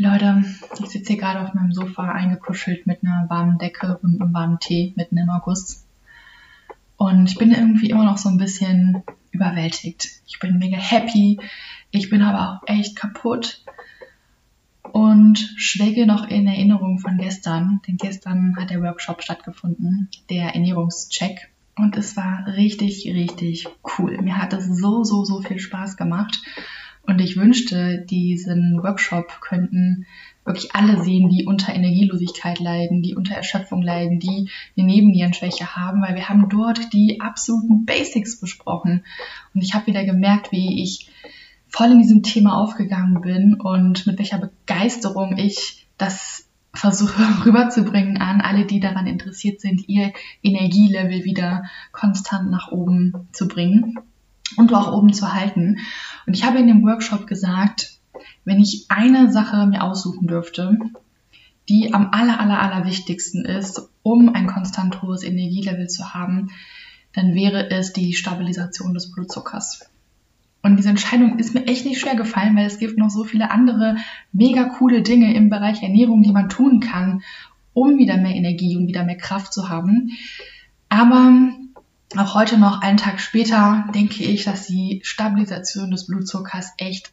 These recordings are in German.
Leute, ich sitze hier gerade auf meinem Sofa eingekuschelt mit einer warmen Decke und einem warmen Tee mitten im August. Und ich bin irgendwie immer noch so ein bisschen überwältigt. Ich bin mega happy. Ich bin aber auch echt kaputt und schwelge noch in Erinnerung von gestern. Denn gestern hat der Workshop stattgefunden, der Ernährungscheck. Und es war richtig, richtig cool. Mir hat es so, so, so viel Spaß gemacht. Und ich wünschte, diesen Workshop könnten wirklich alle sehen, die unter Energielosigkeit leiden, die unter Erschöpfung leiden, die eine Nebennierenschwäche haben, weil wir haben dort die absoluten Basics besprochen. Und ich habe wieder gemerkt, wie ich voll in diesem Thema aufgegangen bin und mit welcher Begeisterung ich das versuche rüberzubringen an alle, die daran interessiert sind, ihr Energielevel wieder konstant nach oben zu bringen und auch oben zu halten. Und ich habe in dem Workshop gesagt, wenn ich eine Sache mir aussuchen dürfte, die am aller, aller, aller wichtigsten ist, um ein konstant hohes Energielevel zu haben, dann wäre es die Stabilisation des Blutzuckers. Und diese Entscheidung ist mir echt nicht schwer gefallen, weil es gibt noch so viele andere mega coole Dinge im Bereich Ernährung, die man tun kann, um wieder mehr Energie und wieder mehr Kraft zu haben. Aber auch heute noch, einen Tag später, denke ich, dass die Stabilisation des Blutzuckers echt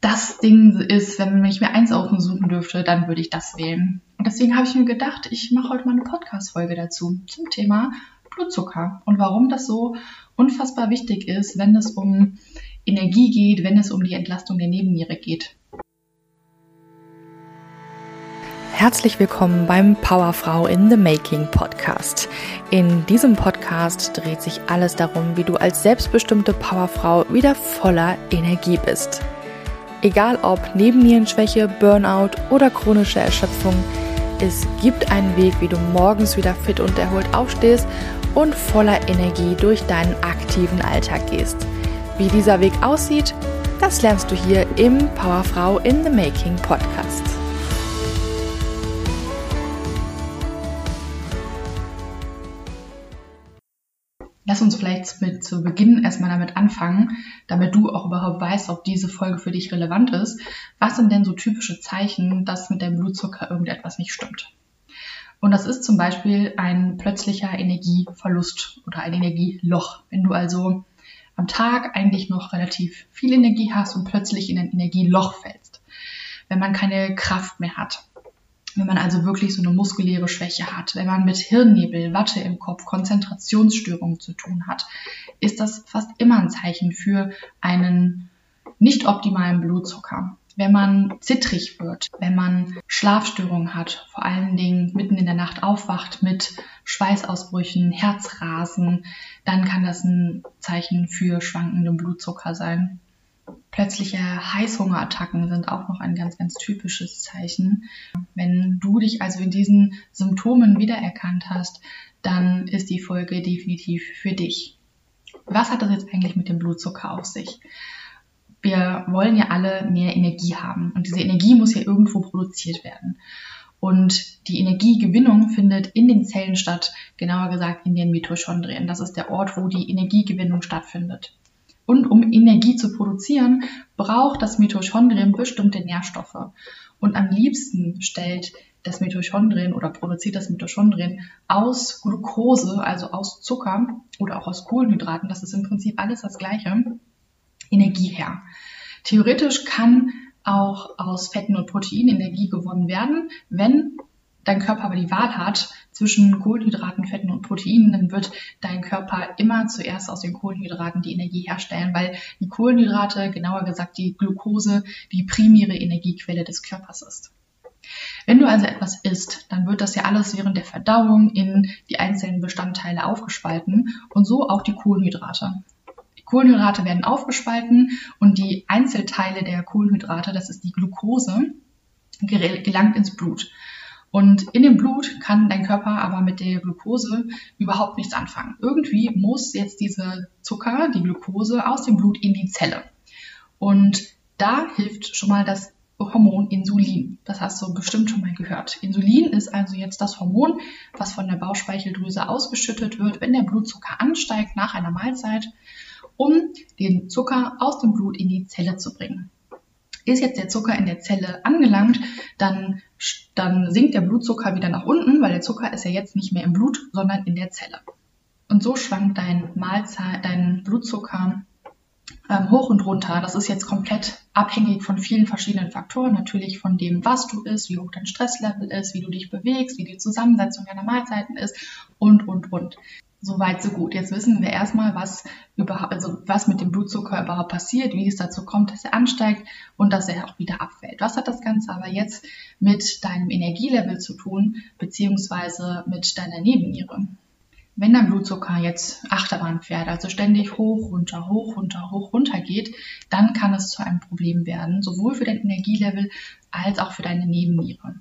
das Ding ist, wenn ich mir eins aussuchen dürfte, dann würde ich das wählen. Und deswegen habe ich mir gedacht, ich mache heute mal eine Podcast-Folge dazu zum Thema Blutzucker und warum das so unfassbar wichtig ist, wenn es um Energie geht, wenn es um die Entlastung der Nebenniere geht. Herzlich willkommen beim Powerfrau in the Making Podcast. In diesem Podcast dreht sich alles darum, wie du als selbstbestimmte Powerfrau wieder voller Energie bist. Egal ob Nebennierenschwäche, Burnout oder chronische Erschöpfung, es gibt einen Weg, wie du morgens wieder fit und erholt aufstehst und voller Energie durch deinen aktiven Alltag gehst. Wie dieser Weg aussieht, das lernst du hier im Powerfrau in the Making Podcast. Lass uns vielleicht mit, zu Beginn erstmal damit anfangen, damit du auch überhaupt weißt, ob diese Folge für dich relevant ist. Was sind denn so typische Zeichen, dass mit deinem Blutzucker irgendetwas nicht stimmt? Und das ist zum Beispiel ein plötzlicher Energieverlust oder ein Energieloch. Wenn du also am Tag eigentlich noch relativ viel Energie hast und plötzlich in ein Energieloch fällst. Wenn man keine Kraft mehr hat. Wenn man also wirklich so eine muskuläre Schwäche hat. Wenn man mit Hirnnebel, Watte im Kopf, Konzentrationsstörungen zu tun hat, ist das fast immer ein Zeichen für einen nicht optimalen Blutzucker wenn man zittrig wird, wenn man Schlafstörungen hat, vor allen Dingen mitten in der Nacht aufwacht mit Schweißausbrüchen, Herzrasen, dann kann das ein Zeichen für schwankenden Blutzucker sein. Plötzliche Heißhungerattacken sind auch noch ein ganz, ganz typisches Zeichen. Wenn du dich also in diesen Symptomen wiedererkannt hast, dann ist die Folge definitiv für dich. Was hat das jetzt eigentlich mit dem Blutzucker auf sich? wir wollen ja alle mehr Energie haben. Und diese Energie muss ja irgendwo produziert werden. Und die Energiegewinnung findet in den Zellen statt, genauer gesagt in den Mitochondrien. Das ist der Ort, wo die Energiegewinnung stattfindet. Und um Energie zu produzieren, braucht das Mitochondrien bestimmte Nährstoffe. Und am liebsten stellt das Mitochondrien oder produziert das Mitochondrien aus Glucose, also aus Zucker oder auch aus Kohlenhydraten, das ist im Prinzip alles das gleiche, Energie her. Theoretisch kann auch aus Fetten und Proteinen Energie gewonnen werden. Wenn dein Körper aber die Wahl hat zwischen Kohlenhydraten, Fetten und Proteinen, dann wird dein Körper immer zuerst aus den Kohlenhydraten die Energie herstellen, weil die Kohlenhydrate, genauer gesagt die Glucose, die primäre Energiequelle des Körpers ist. Wenn du also etwas isst, dann wird das ja alles während der Verdauung in die einzelnen Bestandteile aufgespalten und so auch die Kohlenhydrate. Kohlenhydrate werden aufgespalten und die Einzelteile der Kohlenhydrate, das ist die Glucose, gelangt ins Blut. Und in dem Blut kann dein Körper aber mit der Glucose überhaupt nichts anfangen. Irgendwie muss jetzt diese Zucker, die Glucose, aus dem Blut in die Zelle. Und da hilft schon mal das Hormon Insulin. Das hast du bestimmt schon mal gehört. Insulin ist also jetzt das Hormon, was von der Bauchspeicheldrüse ausgeschüttet wird, wenn der Blutzucker ansteigt nach einer Mahlzeit um den Zucker aus dem Blut in die Zelle zu bringen. Ist jetzt der Zucker in der Zelle angelangt, dann, dann sinkt der Blutzucker wieder nach unten, weil der Zucker ist ja jetzt nicht mehr im Blut, sondern in der Zelle. Und so schwankt dein Mahlzeit, dein Blutzucker ähm, hoch und runter. Das ist jetzt komplett abhängig von vielen verschiedenen Faktoren. Natürlich von dem, was du isst, wie hoch dein Stresslevel ist, wie du dich bewegst, wie die Zusammensetzung deiner Mahlzeiten ist und, und, und. Soweit, so gut. Jetzt wissen wir erstmal, was überhaupt, also was mit dem Blutzucker überhaupt passiert, wie es dazu kommt, dass er ansteigt und dass er auch wieder abfällt. Was hat das Ganze aber jetzt mit deinem Energielevel zu tun, beziehungsweise mit deiner Nebenniere? Wenn dein Blutzucker jetzt Achterbahn fährt, also ständig hoch, runter, hoch, runter, hoch, runter geht, dann kann es zu einem Problem werden, sowohl für dein Energielevel als auch für deine Nebenniere.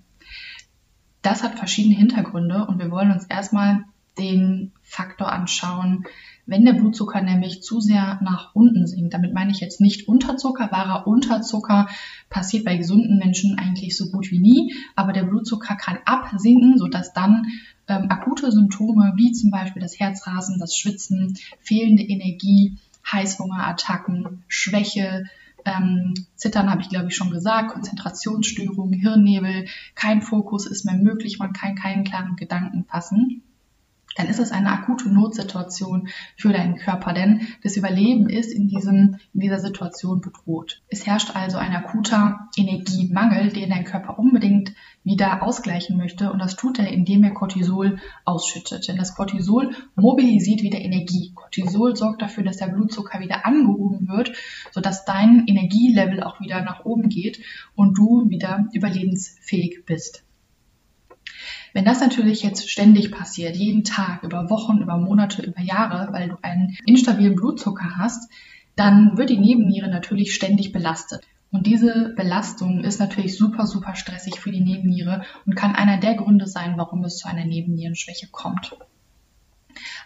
Das hat verschiedene Hintergründe und wir wollen uns erstmal den Faktor anschauen, wenn der Blutzucker nämlich zu sehr nach unten sinkt. Damit meine ich jetzt nicht Unterzucker. Wahrer Unterzucker passiert bei gesunden Menschen eigentlich so gut wie nie, aber der Blutzucker kann absinken, sodass dann ähm, akute Symptome wie zum Beispiel das Herzrasen, das Schwitzen, fehlende Energie, Heißhungerattacken, Schwäche, ähm, Zittern habe ich glaube ich schon gesagt, Konzentrationsstörungen, Hirnnebel, kein Fokus ist mehr möglich, man kann keinen klaren Gedanken fassen dann ist es eine akute Notsituation für deinen Körper, denn das Überleben ist in, diesem, in dieser Situation bedroht. Es herrscht also ein akuter Energiemangel, den dein Körper unbedingt wieder ausgleichen möchte und das tut er, indem er Cortisol ausschüttet. Denn das Cortisol mobilisiert wieder Energie. Cortisol sorgt dafür, dass der Blutzucker wieder angehoben wird, sodass dein Energielevel auch wieder nach oben geht und du wieder überlebensfähig bist. Wenn das natürlich jetzt ständig passiert, jeden Tag, über Wochen, über Monate, über Jahre, weil du einen instabilen Blutzucker hast, dann wird die Nebenniere natürlich ständig belastet. Und diese Belastung ist natürlich super, super stressig für die Nebenniere und kann einer der Gründe sein, warum es zu einer Nebennierenschwäche kommt.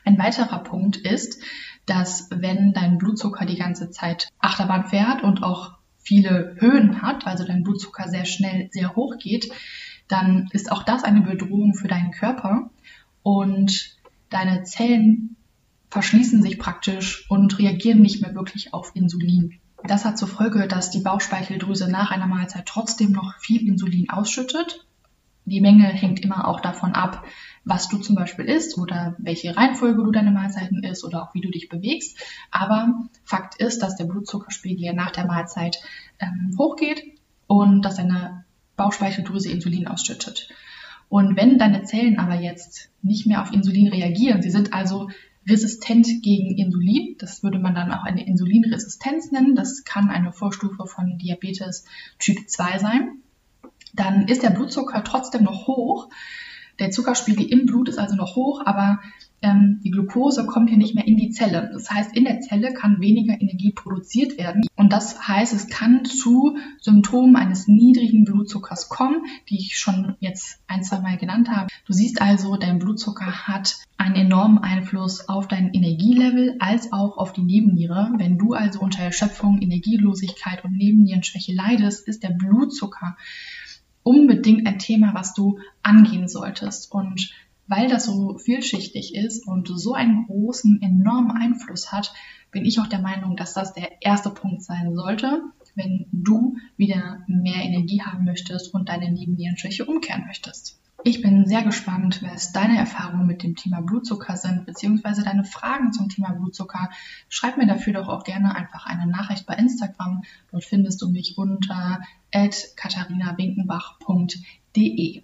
Ein weiterer Punkt ist, dass wenn dein Blutzucker die ganze Zeit Achterbahn fährt und auch viele Höhen hat, also dein Blutzucker sehr schnell sehr hoch geht, dann ist auch das eine Bedrohung für deinen Körper und deine Zellen verschließen sich praktisch und reagieren nicht mehr wirklich auf Insulin. Das hat zur Folge, dass die Bauchspeicheldrüse nach einer Mahlzeit trotzdem noch viel Insulin ausschüttet. Die Menge hängt immer auch davon ab, was du zum Beispiel isst oder welche Reihenfolge du deine Mahlzeiten isst oder auch wie du dich bewegst. Aber Fakt ist, dass der Blutzuckerspiegel nach der Mahlzeit ähm, hochgeht und dass deine Bauchspeicheldrüse Insulin ausschüttet. Und wenn deine Zellen aber jetzt nicht mehr auf Insulin reagieren, sie sind also resistent gegen Insulin, das würde man dann auch eine Insulinresistenz nennen, das kann eine Vorstufe von Diabetes Typ 2 sein, dann ist der Blutzucker trotzdem noch hoch. Der Zuckerspiegel im Blut ist also noch hoch, aber ähm, die Glucose kommt hier nicht mehr in die Zelle. Das heißt, in der Zelle kann weniger Energie produziert werden. Und das heißt, es kann zu Symptomen eines niedrigen Blutzuckers kommen, die ich schon jetzt ein, zwei Mal genannt habe. Du siehst also, dein Blutzucker hat einen enormen Einfluss auf dein Energielevel als auch auf die Nebenniere. Wenn du also unter Erschöpfung, Energielosigkeit und Nebennierenschwäche leidest, ist der Blutzucker unbedingt ein Thema, was du angehen solltest. Und weil das so vielschichtig ist und so einen großen, enormen Einfluss hat, bin ich auch der Meinung, dass das der erste Punkt sein sollte, wenn du wieder mehr Energie haben möchtest und deine Nebennierenschwäche umkehren möchtest. Ich bin sehr gespannt, was deine Erfahrungen mit dem Thema Blutzucker sind, beziehungsweise deine Fragen zum Thema Blutzucker. Schreib mir dafür doch auch gerne einfach eine Nachricht bei Instagram. Dort findest du mich unter katharinawinkenbach.de.